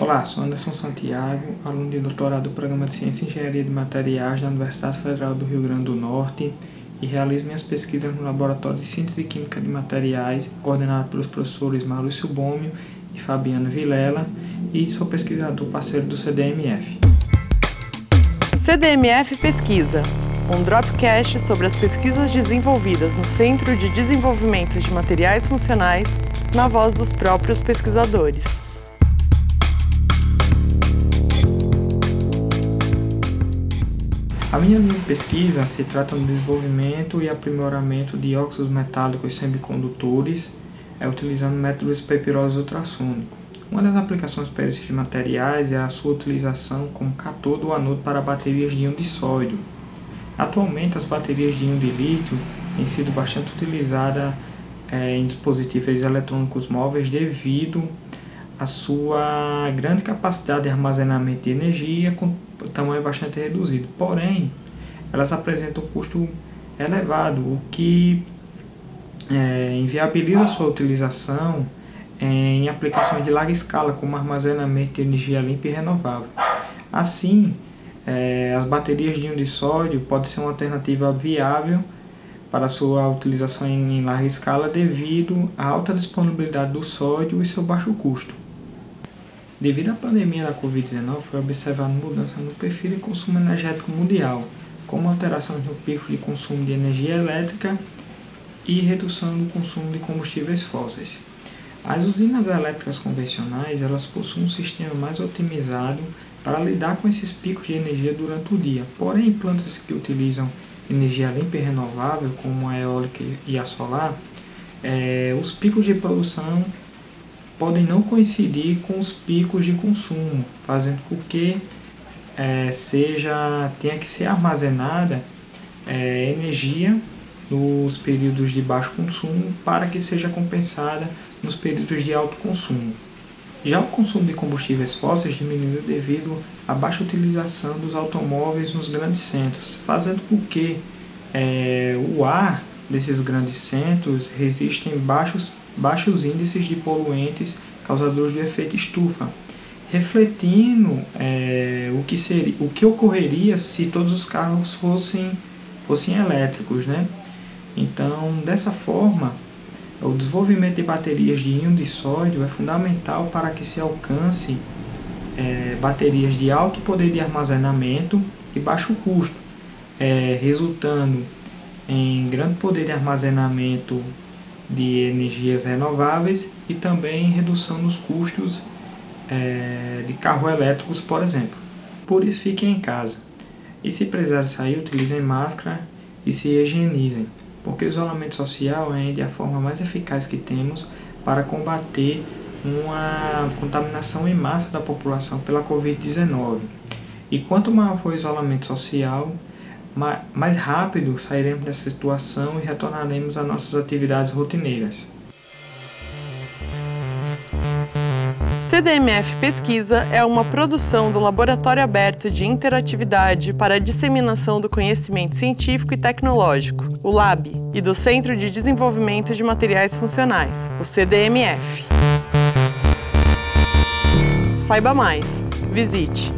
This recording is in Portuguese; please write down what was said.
Olá, sou Anderson Santiago, aluno de doutorado do Programa de Ciência e Engenharia de Materiais da Universidade Federal do Rio Grande do Norte e realizo minhas pesquisas no Laboratório de Síntese Química de Materiais, coordenado pelos professores Maurício Bomio e Fabiano Vilela, e sou pesquisador parceiro do CDMF. CDMF Pesquisa, um dropcast sobre as pesquisas desenvolvidas no Centro de Desenvolvimento de Materiais Funcionais, na voz dos próprios pesquisadores. A minha linha de pesquisa se trata do desenvolvimento e aprimoramento de óxidos metálicos semicondutores, é, utilizando métodos papirose ultrassônico. Uma das aplicações para esses materiais é a sua utilização como cator ou anodo para baterias de íon de sódio. Atualmente, as baterias de íon de lítio têm sido bastante utilizadas é, em dispositivos eletrônicos móveis devido à sua grande capacidade de armazenamento de energia com tamanho bastante reduzido. Porém, elas apresentam um custo elevado, o que é, inviabiliza a sua utilização em aplicações de larga escala, como armazenamento de energia limpa e renovável. Assim, é, as baterias de íon de sódio podem ser uma alternativa viável para sua utilização em larga escala devido à alta disponibilidade do sódio e seu baixo custo. Devido à pandemia da Covid-19, foi observada mudança no perfil de consumo energético mundial, como alterações no pico de consumo de energia elétrica e redução do consumo de combustíveis fósseis. As usinas elétricas convencionais elas possuem um sistema mais otimizado para lidar com esses picos de energia durante o dia. Porém, plantas que utilizam energia limpa e renovável, como a eólica e a solar, é, os picos de produção podem não coincidir com os picos de consumo, fazendo com que é, seja tenha que ser armazenada é, energia nos períodos de baixo consumo para que seja compensada nos períodos de alto consumo. Já o consumo de combustíveis fósseis diminuiu devido à baixa utilização dos automóveis nos grandes centros, fazendo com que é, o ar desses grandes centros resista em baixos baixos índices de poluentes causadores do efeito estufa, refletindo é, o, que seria, o que ocorreria se todos os carros fossem, fossem elétricos. Né? Então, dessa forma, o desenvolvimento de baterias de íon de sódio é fundamental para que se alcance é, baterias de alto poder de armazenamento e baixo custo, é, resultando em grande poder de armazenamento de energias renováveis e também redução nos custos é, de carros elétricos, por exemplo. Por isso, fiquem em casa. E se precisar sair, utilizem máscara e se higienizem, porque o isolamento social é a forma mais eficaz que temos para combater uma contaminação em massa da população pela Covid-19. E quanto maior for o isolamento social, mais rápido sairemos dessa situação e retornaremos às nossas atividades rotineiras. CDMF Pesquisa é uma produção do Laboratório Aberto de Interatividade para a Disseminação do Conhecimento Científico e Tecnológico, o LAB, e do Centro de Desenvolvimento de Materiais Funcionais, o CDMF. Saiba mais. Visite